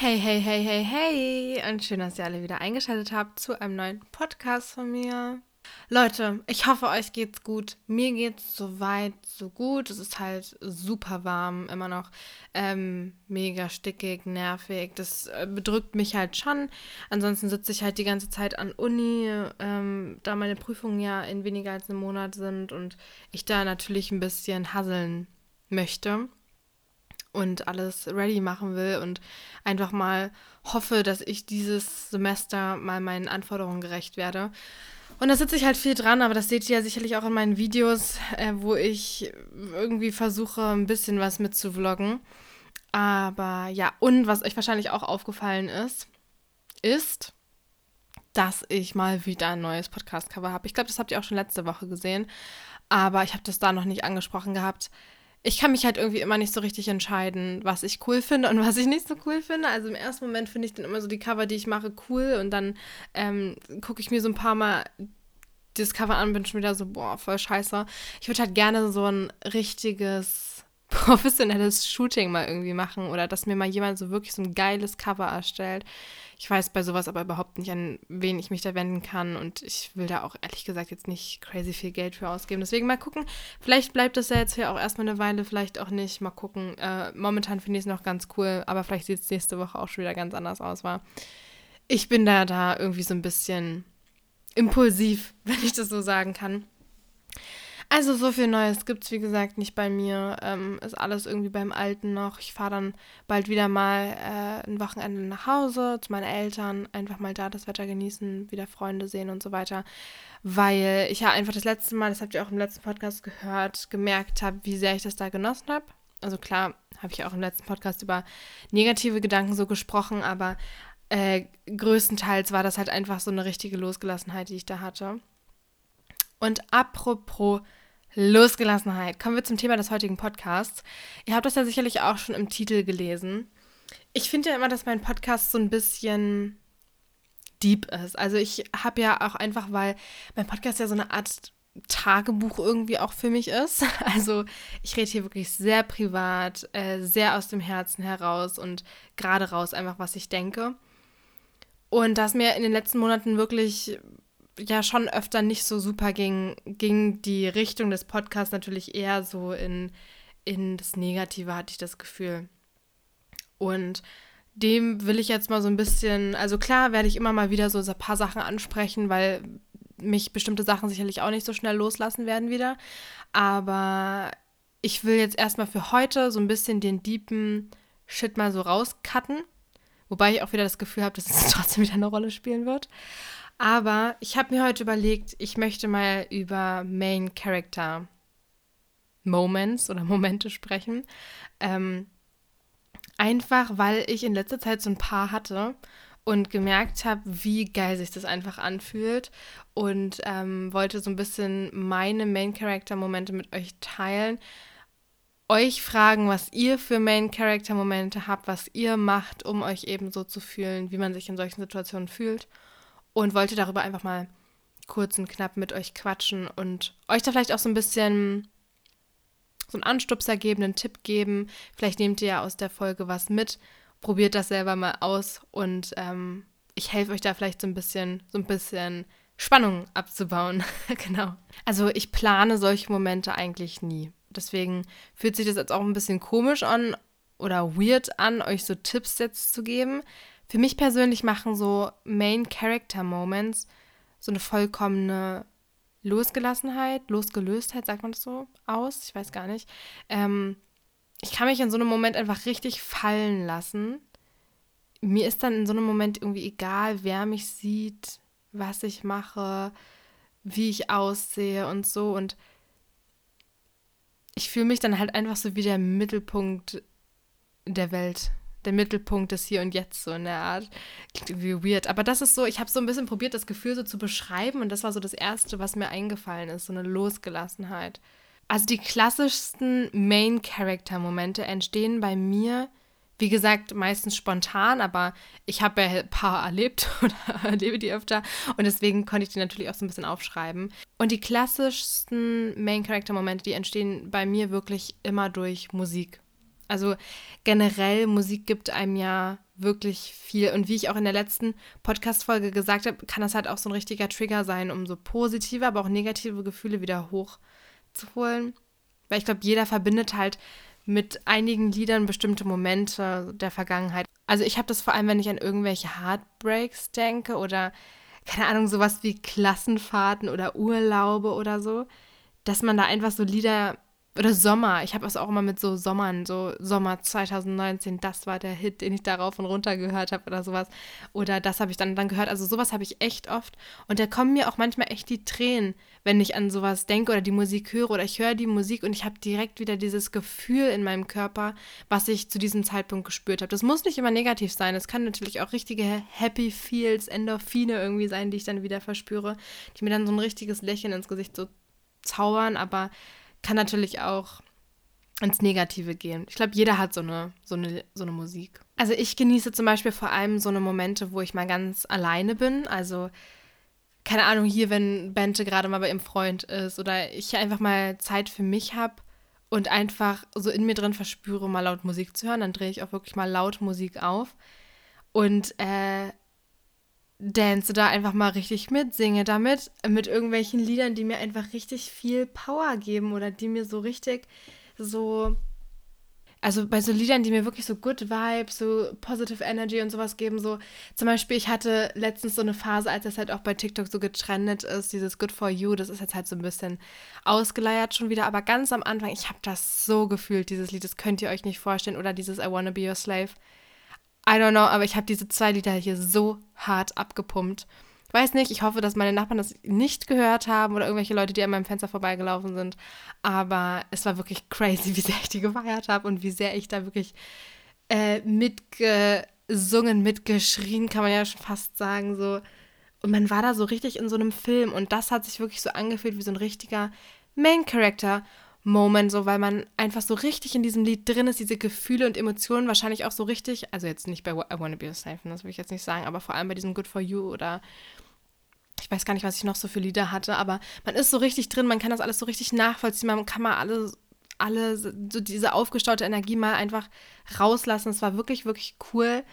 Hey, hey, hey, hey, hey! Und schön, dass ihr alle wieder eingeschaltet habt zu einem neuen Podcast von mir. Leute, ich hoffe, euch geht's gut. Mir geht's soweit so gut. Es ist halt super warm, immer noch ähm, mega stickig, nervig. Das äh, bedrückt mich halt schon. Ansonsten sitze ich halt die ganze Zeit an Uni, ähm, da meine Prüfungen ja in weniger als einem Monat sind und ich da natürlich ein bisschen hasseln möchte und alles ready machen will und einfach mal hoffe, dass ich dieses Semester mal meinen Anforderungen gerecht werde. Und da sitze ich halt viel dran, aber das seht ihr ja sicherlich auch in meinen Videos, äh, wo ich irgendwie versuche, ein bisschen was mitzuvloggen. Aber ja, und was euch wahrscheinlich auch aufgefallen ist, ist, dass ich mal wieder ein neues Podcast-Cover habe. Ich glaube, das habt ihr auch schon letzte Woche gesehen, aber ich habe das da noch nicht angesprochen gehabt ich kann mich halt irgendwie immer nicht so richtig entscheiden, was ich cool finde und was ich nicht so cool finde. Also im ersten Moment finde ich dann immer so die Cover, die ich mache, cool und dann ähm, gucke ich mir so ein paar Mal dieses Cover an und bin schon wieder so, boah, voll scheiße. Ich würde halt gerne so ein richtiges professionelles Shooting mal irgendwie machen oder dass mir mal jemand so wirklich so ein geiles Cover erstellt. Ich weiß bei sowas aber überhaupt nicht, an wen ich mich da wenden kann und ich will da auch ehrlich gesagt jetzt nicht crazy viel Geld für ausgeben. Deswegen mal gucken. Vielleicht bleibt das ja jetzt hier auch erstmal eine Weile, vielleicht auch nicht. Mal gucken. Äh, momentan finde ich es noch ganz cool, aber vielleicht sieht es nächste Woche auch schon wieder ganz anders aus. War. Ich bin da, da irgendwie so ein bisschen impulsiv, wenn ich das so sagen kann. Also so viel Neues gibt es, wie gesagt, nicht bei mir. Ähm, ist alles irgendwie beim Alten noch. Ich fahre dann bald wieder mal äh, ein Wochenende nach Hause zu meinen Eltern. Einfach mal da das Wetter genießen, wieder Freunde sehen und so weiter. Weil ich ja einfach das letzte Mal, das habt ihr auch im letzten Podcast gehört, gemerkt habe, wie sehr ich das da genossen habe. Also klar, habe ich auch im letzten Podcast über negative Gedanken so gesprochen, aber äh, größtenteils war das halt einfach so eine richtige Losgelassenheit, die ich da hatte. Und apropos Losgelassenheit. Kommen wir zum Thema des heutigen Podcasts. Ihr habt das ja sicherlich auch schon im Titel gelesen. Ich finde ja immer, dass mein Podcast so ein bisschen deep ist. Also ich habe ja auch einfach, weil mein Podcast ja so eine Art Tagebuch irgendwie auch für mich ist. Also ich rede hier wirklich sehr privat, äh, sehr aus dem Herzen heraus und gerade raus einfach, was ich denke. Und das mir in den letzten Monaten wirklich ja schon öfter nicht so super ging, ging die Richtung des Podcasts natürlich eher so in, in das Negative, hatte ich das Gefühl. Und dem will ich jetzt mal so ein bisschen, also klar werde ich immer mal wieder so ein paar Sachen ansprechen, weil mich bestimmte Sachen sicherlich auch nicht so schnell loslassen werden wieder. Aber ich will jetzt erstmal für heute so ein bisschen den deepen Shit mal so rauscutten. Wobei ich auch wieder das Gefühl habe, dass es trotzdem wieder eine Rolle spielen wird. Aber ich habe mir heute überlegt, ich möchte mal über Main Character Moments oder Momente sprechen. Ähm, einfach, weil ich in letzter Zeit so ein paar hatte und gemerkt habe, wie geil sich das einfach anfühlt und ähm, wollte so ein bisschen meine Main Character Momente mit euch teilen. Euch fragen, was ihr für Main Character Momente habt, was ihr macht, um euch eben so zu fühlen, wie man sich in solchen Situationen fühlt und wollte darüber einfach mal kurz und knapp mit euch quatschen und euch da vielleicht auch so ein bisschen so einen Anstupser geben, einen Tipp geben. Vielleicht nehmt ihr ja aus der Folge was mit, probiert das selber mal aus und ähm, ich helfe euch da vielleicht so ein bisschen, so ein bisschen Spannung abzubauen. genau. Also ich plane solche Momente eigentlich nie. Deswegen fühlt sich das jetzt auch ein bisschen komisch an oder weird an, euch so Tipps jetzt zu geben. Für mich persönlich machen so Main Character Moments so eine vollkommene Losgelassenheit, Losgelöstheit, sagt man das so aus? Ich weiß gar nicht. Ähm, ich kann mich in so einem Moment einfach richtig fallen lassen. Mir ist dann in so einem Moment irgendwie egal, wer mich sieht, was ich mache, wie ich aussehe und so. Und ich fühle mich dann halt einfach so wie der Mittelpunkt der Welt der Mittelpunkt des Hier und Jetzt, so in der Art. Klingt irgendwie weird. Aber das ist so, ich habe so ein bisschen probiert, das Gefühl so zu beschreiben und das war so das Erste, was mir eingefallen ist, so eine Losgelassenheit. Also die klassischsten Main-Character-Momente entstehen bei mir, wie gesagt, meistens spontan, aber ich habe ja ein paar erlebt oder erlebe die öfter und deswegen konnte ich die natürlich auch so ein bisschen aufschreiben. Und die klassischsten Main-Character-Momente, die entstehen bei mir wirklich immer durch Musik. Also generell, Musik gibt einem ja wirklich viel. Und wie ich auch in der letzten Podcast-Folge gesagt habe, kann das halt auch so ein richtiger Trigger sein, um so positive, aber auch negative Gefühle wieder hochzuholen. Weil ich glaube, jeder verbindet halt mit einigen Liedern bestimmte Momente der Vergangenheit. Also ich habe das vor allem, wenn ich an irgendwelche Heartbreaks denke oder keine Ahnung, sowas wie Klassenfahrten oder Urlaube oder so, dass man da einfach so Lieder oder Sommer. Ich habe es auch immer mit so Sommern, so Sommer 2019, das war der Hit, den ich darauf und runter gehört habe oder sowas. Oder das habe ich dann, dann gehört. Also sowas habe ich echt oft. Und da kommen mir auch manchmal echt die Tränen, wenn ich an sowas denke oder die Musik höre oder ich höre die Musik und ich habe direkt wieder dieses Gefühl in meinem Körper, was ich zu diesem Zeitpunkt gespürt habe. Das muss nicht immer negativ sein. Es kann natürlich auch richtige Happy Feels, Endorphine irgendwie sein, die ich dann wieder verspüre, die mir dann so ein richtiges Lächeln ins Gesicht so zaubern, aber kann natürlich auch ins Negative gehen. Ich glaube, jeder hat so eine, so, eine, so eine Musik. Also ich genieße zum Beispiel vor allem so eine Momente, wo ich mal ganz alleine bin. Also keine Ahnung, hier, wenn Bente gerade mal bei ihrem Freund ist oder ich einfach mal Zeit für mich habe und einfach so in mir drin verspüre, mal laut Musik zu hören, dann drehe ich auch wirklich mal laut Musik auf und äh, dance da einfach mal richtig mit, singe damit mit irgendwelchen Liedern, die mir einfach richtig viel Power geben oder die mir so richtig so also bei so Liedern, die mir wirklich so Good Vibes, so Positive Energy und sowas geben, so zum Beispiel, ich hatte letztens so eine Phase, als das halt auch bei TikTok so getrennt ist, dieses Good for You, das ist jetzt halt so ein bisschen ausgeleiert schon wieder, aber ganz am Anfang, ich habe das so gefühlt, dieses Lied, das könnt ihr euch nicht vorstellen, oder dieses I Wanna Be Your Slave. I don't know, aber ich habe diese zwei Lieder hier so hart abgepumpt. Ich weiß nicht, ich hoffe, dass meine Nachbarn das nicht gehört haben oder irgendwelche Leute, die an meinem Fenster vorbeigelaufen sind. Aber es war wirklich crazy, wie sehr ich die gefeiert habe und wie sehr ich da wirklich äh, mitgesungen, mitgeschrien, kann man ja schon fast sagen. So. Und man war da so richtig in so einem Film und das hat sich wirklich so angefühlt wie so ein richtiger Main Character. Moment, so weil man einfach so richtig in diesem Lied drin ist, diese Gefühle und Emotionen wahrscheinlich auch so richtig, also jetzt nicht bei I Wanna Be a Slave, das will ich jetzt nicht sagen, aber vor allem bei diesem Good for You oder ich weiß gar nicht, was ich noch so für Lieder hatte, aber man ist so richtig drin, man kann das alles so richtig nachvollziehen, man kann mal alle, alle so diese aufgestaute Energie mal einfach rauslassen. Es war wirklich, wirklich cool.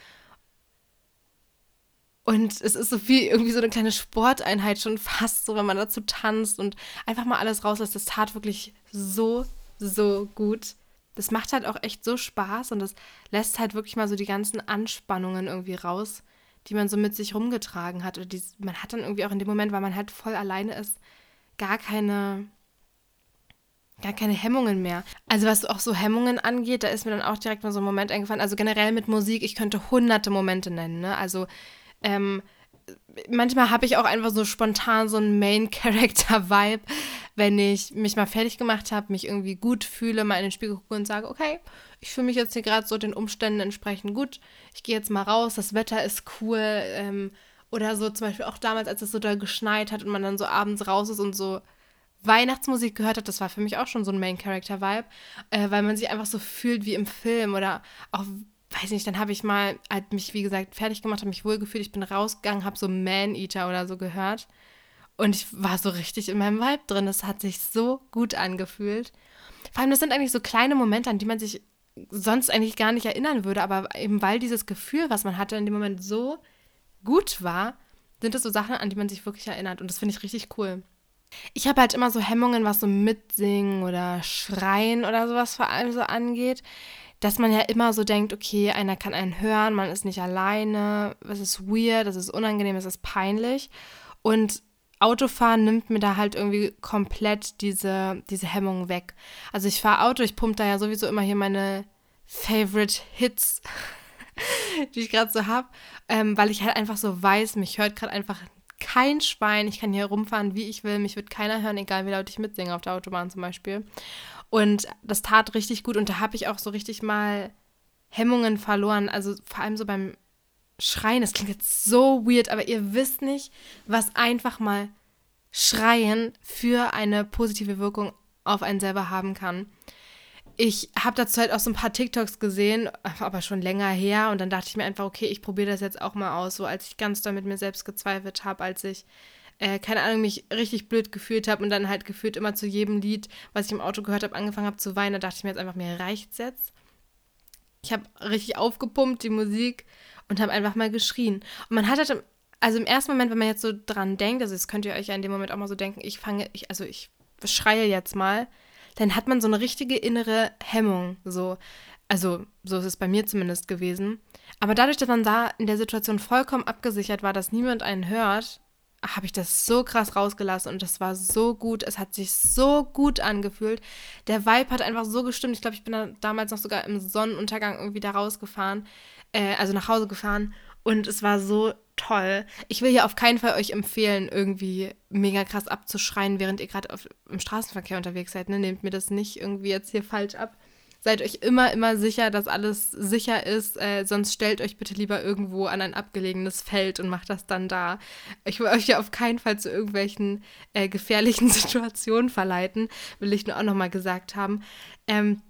Und es ist so wie irgendwie so eine kleine Sporteinheit schon fast, so wenn man dazu tanzt und einfach mal alles rauslässt. Das tat wirklich so, so gut. Das macht halt auch echt so Spaß und das lässt halt wirklich mal so die ganzen Anspannungen irgendwie raus, die man so mit sich rumgetragen hat. Oder die, man hat dann irgendwie auch in dem Moment, weil man halt voll alleine ist, gar keine, gar keine Hemmungen mehr. Also was auch so Hemmungen angeht, da ist mir dann auch direkt mal so ein Moment eingefallen. Also generell mit Musik, ich könnte hunderte Momente nennen. Ne? Also ähm, manchmal habe ich auch einfach so spontan so einen Main-Character-Vibe, wenn ich mich mal fertig gemacht habe, mich irgendwie gut fühle, mal in den Spiegel gucke und sage, okay, ich fühle mich jetzt hier gerade so den Umständen entsprechend gut. Ich gehe jetzt mal raus, das Wetter ist cool. Ähm, oder so zum Beispiel auch damals, als es so da geschneit hat und man dann so abends raus ist und so Weihnachtsmusik gehört hat, das war für mich auch schon so ein Main-Character-Vibe, äh, weil man sich einfach so fühlt wie im Film oder auch weiß nicht, dann habe ich mal, als mich, wie gesagt, fertig gemacht, habe mich wohlgefühlt, ich bin rausgegangen, habe so Man-Eater oder so gehört. Und ich war so richtig in meinem Vibe drin. Das hat sich so gut angefühlt. Vor allem, das sind eigentlich so kleine Momente, an die man sich sonst eigentlich gar nicht erinnern würde. Aber eben weil dieses Gefühl, was man hatte in dem Moment so gut war, sind es so Sachen, an die man sich wirklich erinnert. Und das finde ich richtig cool. Ich habe halt immer so Hemmungen, was so Mitsingen oder Schreien oder sowas vor allem so angeht dass man ja immer so denkt, okay, einer kann einen hören, man ist nicht alleine, es ist weird, es ist unangenehm, es ist peinlich. Und Autofahren nimmt mir da halt irgendwie komplett diese, diese Hemmung weg. Also ich fahre Auto, ich pumpe da ja sowieso immer hier meine Favorite Hits, die ich gerade so habe, ähm, weil ich halt einfach so weiß, mich hört gerade einfach kein Schwein. Ich kann hier rumfahren, wie ich will. Mich wird keiner hören, egal wie laut ich mitsinge auf der Autobahn zum Beispiel. Und das tat richtig gut und da habe ich auch so richtig mal Hemmungen verloren. Also vor allem so beim Schreien. Das klingt jetzt so weird, aber ihr wisst nicht, was einfach mal Schreien für eine positive Wirkung auf einen selber haben kann. Ich habe dazu halt auch so ein paar TikToks gesehen, aber schon länger her. Und dann dachte ich mir einfach, okay, ich probiere das jetzt auch mal aus. So als ich ganz doll mit mir selbst gezweifelt habe, als ich äh, keine Ahnung, mich richtig blöd gefühlt habe und dann halt gefühlt immer zu jedem Lied, was ich im Auto gehört habe, angefangen habe zu weinen. Da dachte ich mir jetzt einfach, mir reicht's jetzt. Ich habe richtig aufgepumpt, die Musik, und habe einfach mal geschrien. Und man hat halt, also im ersten Moment, wenn man jetzt so dran denkt, also das könnt ihr euch ja in dem Moment auch mal so denken, ich fange, ich, also ich schreie jetzt mal, dann hat man so eine richtige innere Hemmung, so. Also, so ist es bei mir zumindest gewesen. Aber dadurch, dass man da in der Situation vollkommen abgesichert war, dass niemand einen hört, habe ich das so krass rausgelassen und das war so gut. Es hat sich so gut angefühlt. Der Vibe hat einfach so gestimmt. Ich glaube, ich bin da damals noch sogar im Sonnenuntergang irgendwie da rausgefahren, äh, also nach Hause gefahren und es war so toll. Ich will hier auf keinen Fall euch empfehlen, irgendwie mega krass abzuschreien, während ihr gerade im Straßenverkehr unterwegs seid. Ne? Nehmt mir das nicht irgendwie jetzt hier falsch ab. Seid euch immer, immer sicher, dass alles sicher ist. Äh, sonst stellt euch bitte lieber irgendwo an ein abgelegenes Feld und macht das dann da. Ich will euch ja auf keinen Fall zu irgendwelchen äh, gefährlichen Situationen verleiten, will ich nur auch nochmal gesagt haben. Ähm,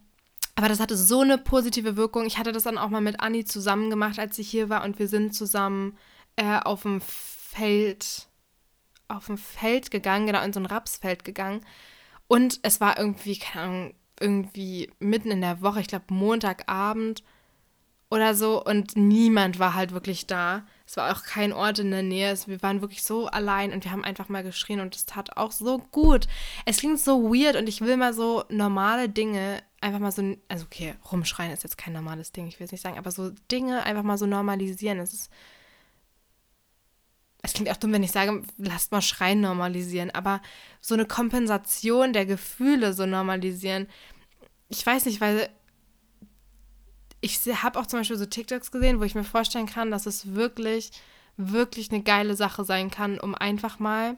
aber das hatte so eine positive Wirkung. Ich hatte das dann auch mal mit Anni zusammen gemacht, als sie hier war und wir sind zusammen äh, auf dem Feld, auf dem Feld gegangen, genau in so ein Rapsfeld gegangen. Und es war irgendwie, keine Ahnung, irgendwie mitten in der Woche, ich glaube Montagabend oder so und niemand war halt wirklich da. Es war auch kein Ort in der Nähe. Wir waren wirklich so allein und wir haben einfach mal geschrien und es tat auch so gut. Es klingt so weird und ich will mal so normale Dinge einfach mal so, also okay, rumschreien ist jetzt kein normales Ding, ich will es nicht sagen, aber so Dinge einfach mal so normalisieren. Es ist, es klingt auch dumm, wenn ich sage, lasst mal Schreien normalisieren, aber so eine Kompensation der Gefühle so normalisieren. Ich weiß nicht, weil ich habe auch zum Beispiel so TikToks gesehen, wo ich mir vorstellen kann, dass es wirklich, wirklich eine geile Sache sein kann, um einfach mal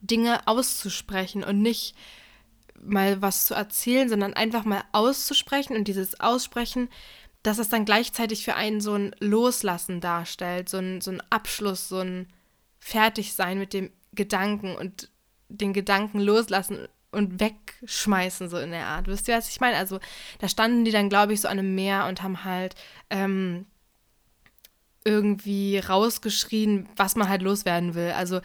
Dinge auszusprechen und nicht mal was zu erzählen, sondern einfach mal auszusprechen und dieses Aussprechen dass es dann gleichzeitig für einen so ein Loslassen darstellt, so ein, so ein Abschluss, so ein Fertigsein mit dem Gedanken und den Gedanken loslassen und wegschmeißen, so in der Art. Wisst ihr, was ich meine? Also, da standen die dann, glaube ich, so an einem Meer und haben halt ähm, irgendwie rausgeschrien, was man halt loswerden will. Also,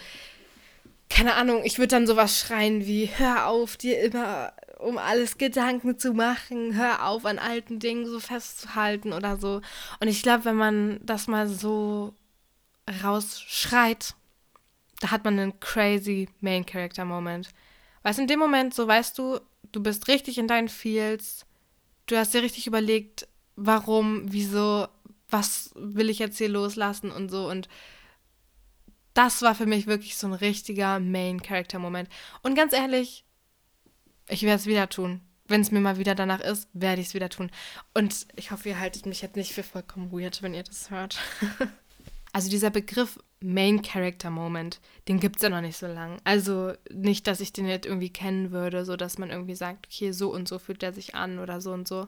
keine Ahnung, ich würde dann sowas schreien wie: Hör auf, dir immer um alles Gedanken zu machen, hör auf an alten Dingen so festzuhalten oder so. Und ich glaube, wenn man das mal so rausschreit, da hat man einen crazy Main Character Moment. Weißt in dem Moment, so weißt du, du bist richtig in deinen Feels, du hast dir richtig überlegt, warum, wieso, was will ich jetzt hier loslassen und so und das war für mich wirklich so ein richtiger Main Character Moment. Und ganz ehrlich, ich werde es wieder tun. Wenn es mir mal wieder danach ist, werde ich es wieder tun. Und ich hoffe, ihr haltet mich jetzt nicht für vollkommen weird, wenn ihr das hört. also dieser Begriff Main Character Moment, den gibt es ja noch nicht so lang. Also nicht, dass ich den jetzt irgendwie kennen würde, so dass man irgendwie sagt, okay, so und so fühlt der sich an oder so und so.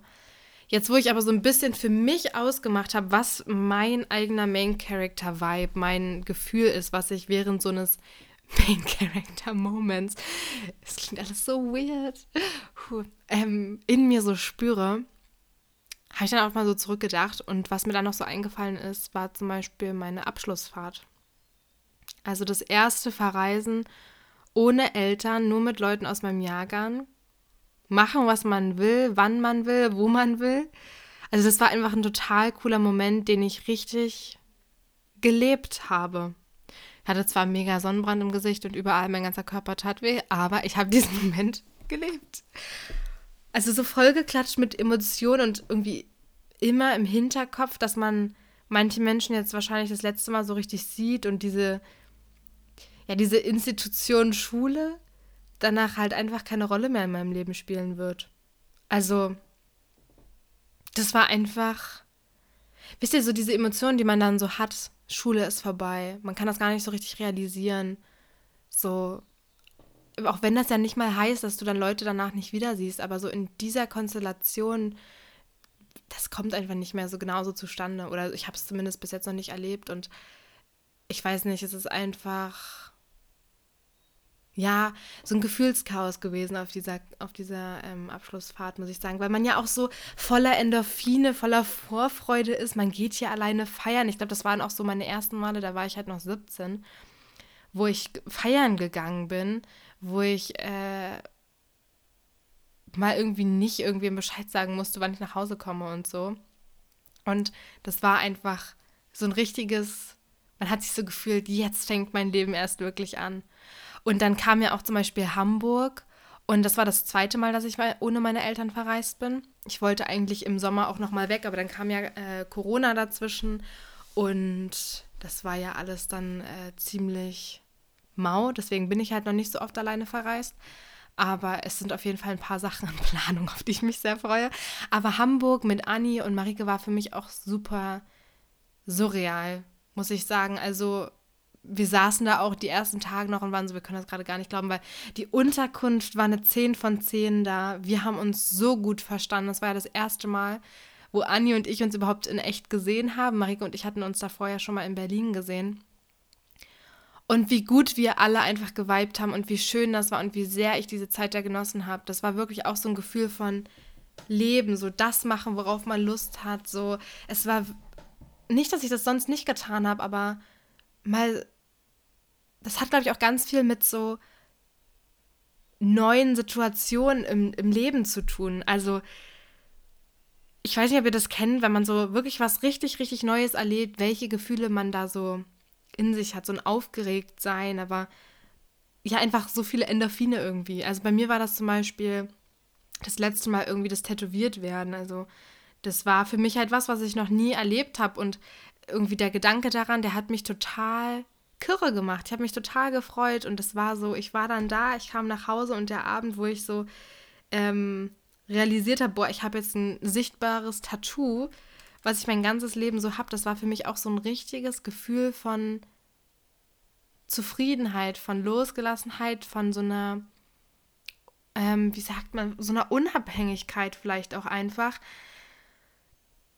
Jetzt, wo ich aber so ein bisschen für mich ausgemacht habe, was mein eigener Main Character Vibe, mein Gefühl ist, was ich während so eines Main Character Moments, es klingt alles so weird, ähm, in mir so spüre, habe ich dann auch mal so zurückgedacht. Und was mir dann noch so eingefallen ist, war zum Beispiel meine Abschlussfahrt. Also das erste Verreisen ohne Eltern, nur mit Leuten aus meinem Jahrgang. Machen, was man will, wann man will, wo man will. Also das war einfach ein total cooler Moment, den ich richtig gelebt habe hatte zwar mega Sonnenbrand im Gesicht und überall mein ganzer Körper tat weh, aber ich habe diesen Moment gelebt. Also so vollgeklatscht mit Emotionen und irgendwie immer im Hinterkopf, dass man manche Menschen jetzt wahrscheinlich das letzte Mal so richtig sieht und diese, ja, diese Institution Schule danach halt einfach keine Rolle mehr in meinem Leben spielen wird. Also, das war einfach, wisst ihr, so diese Emotionen, die man dann so hat, Schule ist vorbei. Man kann das gar nicht so richtig realisieren. So, auch wenn das ja nicht mal heißt, dass du dann Leute danach nicht wieder siehst, aber so in dieser Konstellation, das kommt einfach nicht mehr so genauso zustande. Oder ich habe es zumindest bis jetzt noch nicht erlebt und ich weiß nicht, es ist einfach ja, so ein Gefühlschaos gewesen auf dieser, auf dieser ähm, Abschlussfahrt, muss ich sagen. Weil man ja auch so voller Endorphine, voller Vorfreude ist. Man geht hier alleine feiern. Ich glaube, das waren auch so meine ersten Male, da war ich halt noch 17, wo ich feiern gegangen bin, wo ich äh, mal irgendwie nicht irgendwem Bescheid sagen musste, wann ich nach Hause komme und so. Und das war einfach so ein richtiges, man hat sich so gefühlt, jetzt fängt mein Leben erst wirklich an. Und dann kam ja auch zum Beispiel Hamburg. Und das war das zweite Mal, dass ich mal ohne meine Eltern verreist bin. Ich wollte eigentlich im Sommer auch noch mal weg, aber dann kam ja äh, Corona dazwischen. Und das war ja alles dann äh, ziemlich mau. Deswegen bin ich halt noch nicht so oft alleine verreist. Aber es sind auf jeden Fall ein paar Sachen in Planung, auf die ich mich sehr freue. Aber Hamburg mit Anni und Marike war für mich auch super surreal, muss ich sagen. Also wir saßen da auch die ersten Tage noch und waren so, wir können das gerade gar nicht glauben, weil die Unterkunft war eine 10 von 10 da. Wir haben uns so gut verstanden. Das war ja das erste Mal, wo Anni und ich uns überhaupt in echt gesehen haben. Marike und ich hatten uns da vorher schon mal in Berlin gesehen. Und wie gut wir alle einfach geweibt haben und wie schön das war und wie sehr ich diese Zeit da genossen habe. Das war wirklich auch so ein Gefühl von Leben, so das machen, worauf man Lust hat. So, es war nicht, dass ich das sonst nicht getan habe, aber mal, das hat, glaube ich, auch ganz viel mit so neuen Situationen im, im Leben zu tun. Also, ich weiß nicht, ob ihr das kennt, wenn man so wirklich was richtig, richtig Neues erlebt, welche Gefühle man da so in sich hat, so ein Aufgeregtsein, aber ja, einfach so viele Endorphine irgendwie. Also bei mir war das zum Beispiel das letzte Mal irgendwie das Tätowiert werden. Also das war für mich halt was, was ich noch nie erlebt habe und irgendwie der Gedanke daran, der hat mich total kirre gemacht. Ich habe mich total gefreut und es war so, ich war dann da, ich kam nach Hause und der Abend, wo ich so ähm, realisiert habe, boah, ich habe jetzt ein sichtbares Tattoo, was ich mein ganzes Leben so habe, das war für mich auch so ein richtiges Gefühl von Zufriedenheit, von Losgelassenheit, von so einer, ähm, wie sagt man, so einer Unabhängigkeit vielleicht auch einfach.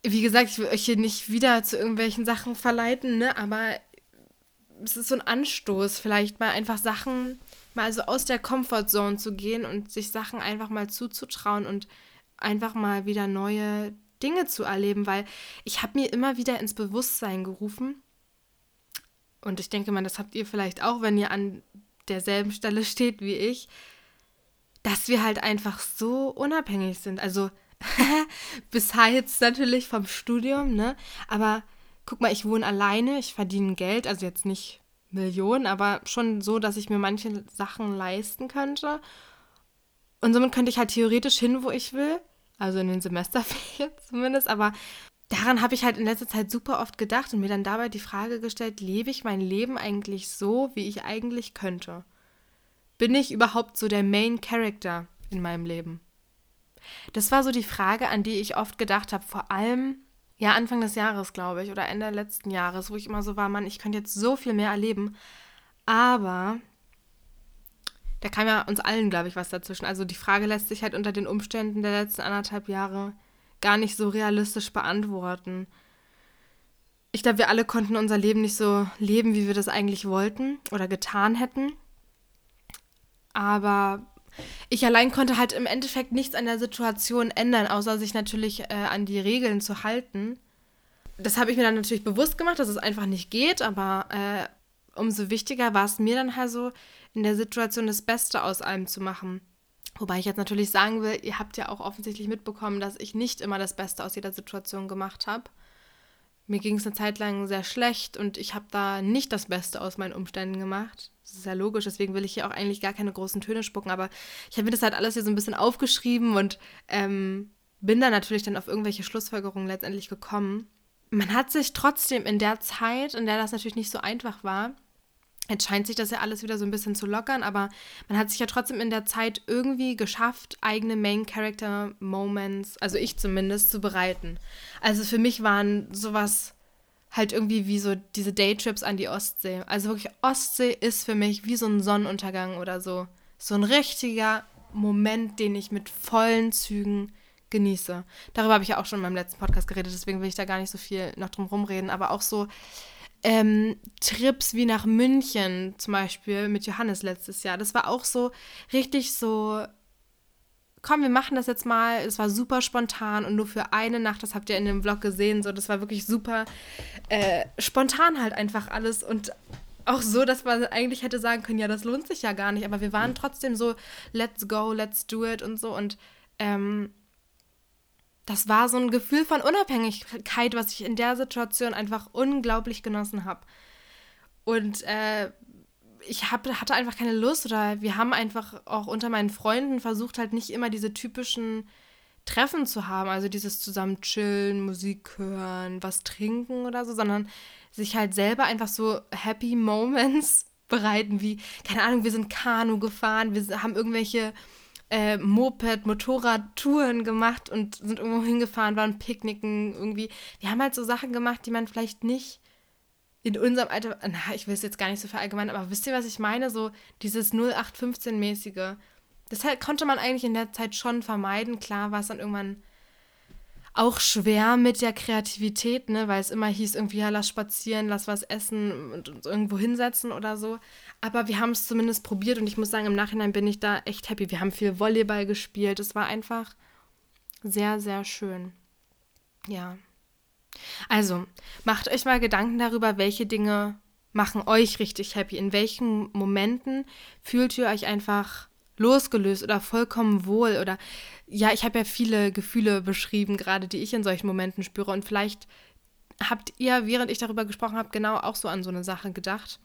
Wie gesagt, ich will euch hier nicht wieder zu irgendwelchen Sachen verleiten, ne? aber es ist so ein Anstoß, vielleicht mal einfach Sachen mal so aus der Comfortzone zu gehen und sich Sachen einfach mal zuzutrauen und einfach mal wieder neue Dinge zu erleben, weil ich habe mir immer wieder ins Bewusstsein gerufen, und ich denke mal, das habt ihr vielleicht auch, wenn ihr an derselben Stelle steht wie ich, dass wir halt einfach so unabhängig sind. Also bis jetzt natürlich vom Studium, ne? Aber guck mal, ich wohne alleine, ich verdiene Geld, also jetzt nicht Millionen, aber schon so, dass ich mir manche Sachen leisten könnte. Und somit könnte ich halt theoretisch hin, wo ich will also in den Semesterferien zumindest, aber daran habe ich halt in letzter Zeit super oft gedacht und mir dann dabei die Frage gestellt, lebe ich mein Leben eigentlich so, wie ich eigentlich könnte? Bin ich überhaupt so der Main Character in meinem Leben? Das war so die Frage, an die ich oft gedacht habe, vor allem ja Anfang des Jahres, glaube ich, oder Ende letzten Jahres, wo ich immer so war, Mann, ich könnte jetzt so viel mehr erleben, aber da kam ja uns allen, glaube ich, was dazwischen. Also die Frage lässt sich halt unter den Umständen der letzten anderthalb Jahre gar nicht so realistisch beantworten. Ich glaube, wir alle konnten unser Leben nicht so leben, wie wir das eigentlich wollten oder getan hätten. Aber ich allein konnte halt im Endeffekt nichts an der Situation ändern, außer sich natürlich äh, an die Regeln zu halten. Das habe ich mir dann natürlich bewusst gemacht, dass es einfach nicht geht, aber äh, umso wichtiger war es mir dann halt so, in der Situation das Beste aus allem zu machen. Wobei ich jetzt natürlich sagen will, ihr habt ja auch offensichtlich mitbekommen, dass ich nicht immer das Beste aus jeder Situation gemacht habe. Mir ging es eine Zeit lang sehr schlecht und ich habe da nicht das Beste aus meinen Umständen gemacht. Das ist ja logisch, deswegen will ich hier auch eigentlich gar keine großen Töne spucken, aber ich habe mir das halt alles hier so ein bisschen aufgeschrieben und ähm, bin dann natürlich dann auf irgendwelche Schlussfolgerungen letztendlich gekommen. Man hat sich trotzdem in der Zeit, in der das natürlich nicht so einfach war, Jetzt scheint sich das ja alles wieder so ein bisschen zu lockern, aber man hat sich ja trotzdem in der Zeit irgendwie geschafft, eigene Main Character Moments, also ich zumindest, zu bereiten. Also für mich waren sowas halt irgendwie wie so diese Daytrips an die Ostsee. Also wirklich Ostsee ist für mich wie so ein Sonnenuntergang oder so. So ein richtiger Moment, den ich mit vollen Zügen genieße. Darüber habe ich ja auch schon in meinem letzten Podcast geredet, deswegen will ich da gar nicht so viel noch drum rumreden, aber auch so ähm, Trips wie nach München zum Beispiel mit Johannes letztes Jahr. Das war auch so richtig so, komm, wir machen das jetzt mal. Es war super spontan und nur für eine Nacht, das habt ihr in dem Vlog gesehen, so, das war wirklich super äh, spontan halt einfach alles. Und auch so, dass man eigentlich hätte sagen können, ja, das lohnt sich ja gar nicht, aber wir waren trotzdem so, let's go, let's do it und so. Und ähm, das war so ein Gefühl von Unabhängigkeit, was ich in der Situation einfach unglaublich genossen habe. Und äh, ich hab, hatte einfach keine Lust oder wir haben einfach auch unter meinen Freunden versucht, halt nicht immer diese typischen Treffen zu haben, also dieses zusammen chillen, Musik hören, was trinken oder so, sondern sich halt selber einfach so Happy Moments bereiten, wie, keine Ahnung, wir sind Kanu gefahren, wir haben irgendwelche äh, Moped, Motorradtouren gemacht und sind irgendwo hingefahren, waren Picknicken irgendwie. Wir haben halt so Sachen gemacht, die man vielleicht nicht in unserem Alter, na, ich will es jetzt gar nicht so verallgemeinern, aber wisst ihr, was ich meine? So dieses 0815-mäßige. Das halt, konnte man eigentlich in der Zeit schon vermeiden. Klar war es dann irgendwann auch schwer mit der Kreativität, ne, weil es immer hieß, irgendwie, ja, lass spazieren, lass was essen und uns irgendwo hinsetzen oder so. Aber wir haben es zumindest probiert und ich muss sagen, im Nachhinein bin ich da echt happy. Wir haben viel Volleyball gespielt. Es war einfach sehr, sehr schön. Ja. Also, macht euch mal Gedanken darüber, welche Dinge machen euch richtig happy. In welchen Momenten fühlt ihr euch einfach losgelöst oder vollkommen wohl oder ja, ich habe ja viele Gefühle beschrieben, gerade die ich in solchen Momenten spüre und vielleicht habt ihr, während ich darüber gesprochen habe, genau auch so an so eine Sache gedacht.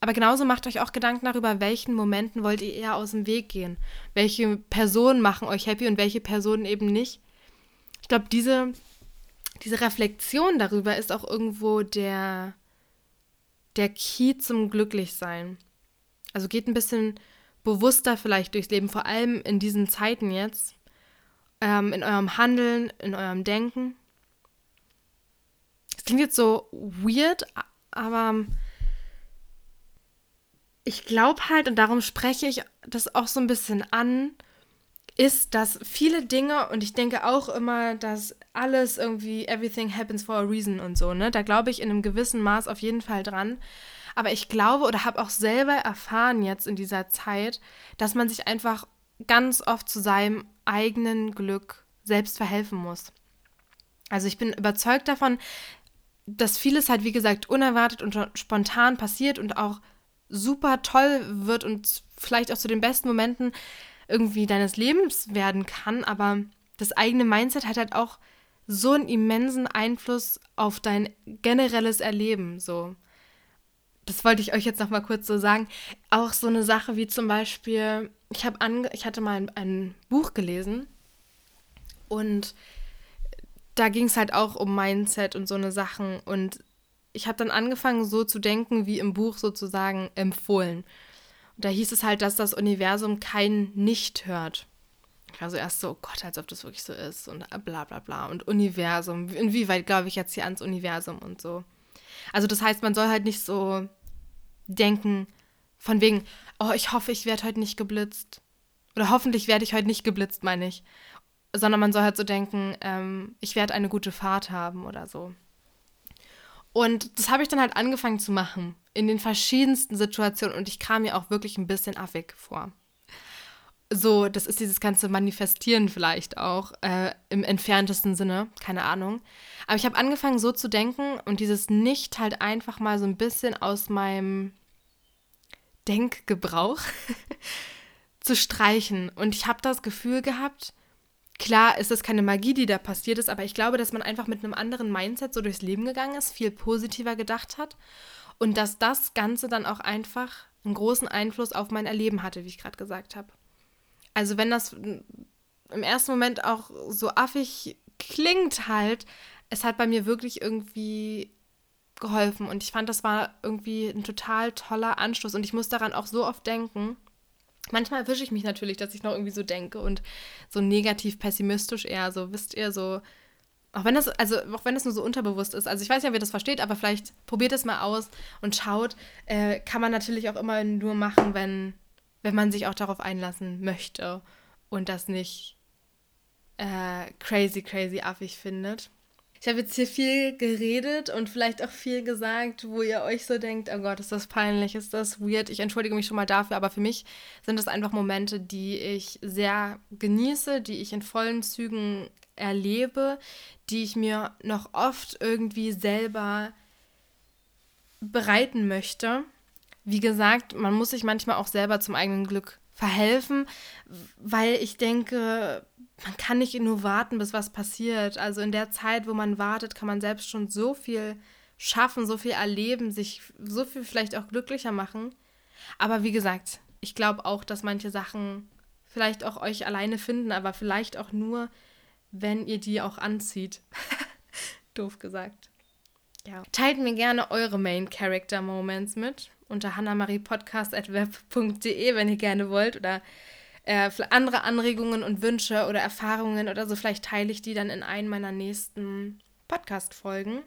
Aber genauso macht euch auch Gedanken darüber, welchen Momenten wollt ihr eher aus dem Weg gehen. Welche Personen machen euch happy und welche Personen eben nicht. Ich glaube, diese, diese Reflexion darüber ist auch irgendwo der, der Key zum Glücklichsein. Also geht ein bisschen bewusster vielleicht durchs Leben, vor allem in diesen Zeiten jetzt, ähm, in eurem Handeln, in eurem Denken. Es klingt jetzt so weird, aber ich glaube halt, und darum spreche ich das auch so ein bisschen an, ist, dass viele Dinge, und ich denke auch immer, dass alles irgendwie, everything happens for a reason und so, ne? Da glaube ich in einem gewissen Maß auf jeden Fall dran. Aber ich glaube oder habe auch selber erfahren jetzt in dieser Zeit, dass man sich einfach ganz oft zu seinem eigenen Glück selbst verhelfen muss. Also ich bin überzeugt davon, dass vieles halt, wie gesagt, unerwartet und spontan passiert und auch super toll wird und vielleicht auch zu den besten Momenten irgendwie deines Lebens werden kann. Aber das eigene Mindset hat halt auch so einen immensen Einfluss auf dein generelles Erleben. So das wollte ich euch jetzt noch mal kurz so sagen. Auch so eine Sache wie zum Beispiel, ich, hab ange ich hatte mal ein, ein Buch gelesen und da ging es halt auch um Mindset und so eine Sachen. Und ich habe dann angefangen, so zu denken, wie im Buch sozusagen empfohlen. Und da hieß es halt, dass das Universum kein Nicht hört. Ich war so erst so, oh Gott, als ob das wirklich so ist und bla bla bla. Und Universum, inwieweit glaube ich jetzt hier ans Universum und so. Also das heißt, man soll halt nicht so denken, von wegen, oh, ich hoffe, ich werde heute nicht geblitzt. Oder hoffentlich werde ich heute nicht geblitzt, meine ich. Sondern man soll halt so denken, ähm, ich werde eine gute Fahrt haben oder so. Und das habe ich dann halt angefangen zu machen. In den verschiedensten Situationen. Und ich kam mir auch wirklich ein bisschen affig vor. So, das ist dieses ganze Manifestieren vielleicht auch äh, im entferntesten Sinne, keine Ahnung. Aber ich habe angefangen so zu denken und dieses Nicht halt einfach mal so ein bisschen aus meinem Denkgebrauch zu streichen. Und ich habe das Gefühl gehabt, klar ist es keine Magie, die da passiert ist, aber ich glaube, dass man einfach mit einem anderen Mindset so durchs Leben gegangen ist, viel positiver gedacht hat und dass das Ganze dann auch einfach einen großen Einfluss auf mein Erleben hatte, wie ich gerade gesagt habe. Also wenn das im ersten Moment auch so affig klingt halt, es hat bei mir wirklich irgendwie geholfen und ich fand, das war irgendwie ein total toller Anschluss und ich muss daran auch so oft denken. Manchmal erwische ich mich natürlich, dass ich noch irgendwie so denke und so negativ pessimistisch eher, so wisst ihr, so auch wenn das, also auch wenn das nur so unterbewusst ist. Also ich weiß ja, wie das versteht, aber vielleicht probiert es mal aus und schaut. Äh, kann man natürlich auch immer nur machen, wenn wenn man sich auch darauf einlassen möchte und das nicht äh, crazy, crazy affig findet. Ich habe jetzt hier viel geredet und vielleicht auch viel gesagt, wo ihr euch so denkt, oh Gott, ist das peinlich, ist das weird. Ich entschuldige mich schon mal dafür, aber für mich sind das einfach Momente, die ich sehr genieße, die ich in vollen Zügen erlebe, die ich mir noch oft irgendwie selber bereiten möchte wie gesagt, man muss sich manchmal auch selber zum eigenen Glück verhelfen, weil ich denke, man kann nicht nur warten, bis was passiert. Also in der Zeit, wo man wartet, kann man selbst schon so viel schaffen, so viel erleben, sich so viel vielleicht auch glücklicher machen. Aber wie gesagt, ich glaube auch, dass manche Sachen vielleicht auch euch alleine finden, aber vielleicht auch nur, wenn ihr die auch anzieht. Doof gesagt. Ja. Teilt mir gerne eure Main Character Moments mit unter hannamariepodcast.web.de, wenn ihr gerne wollt oder äh, andere Anregungen und Wünsche oder Erfahrungen oder so. Vielleicht teile ich die dann in einen meiner nächsten Podcast-Folgen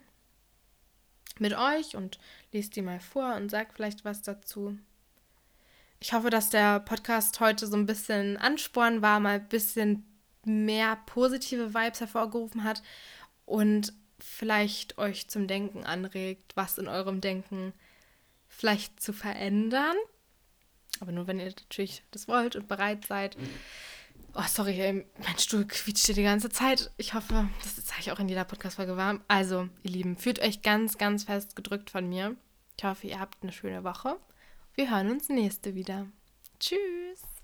mit euch und lese die mal vor und sage vielleicht was dazu. Ich hoffe, dass der Podcast heute so ein bisschen Ansporn war, mal ein bisschen mehr positive Vibes hervorgerufen hat und vielleicht euch zum Denken anregt, was in eurem Denken vielleicht zu verändern. Aber nur, wenn ihr natürlich das wollt und bereit seid. Oh, sorry, ey, mein Stuhl quietscht hier die ganze Zeit. Ich hoffe, das zeige ich auch in jeder Podcast-Folge warm. Also, ihr Lieben, fühlt euch ganz, ganz fest gedrückt von mir. Ich hoffe, ihr habt eine schöne Woche. Wir hören uns nächste wieder. Tschüss.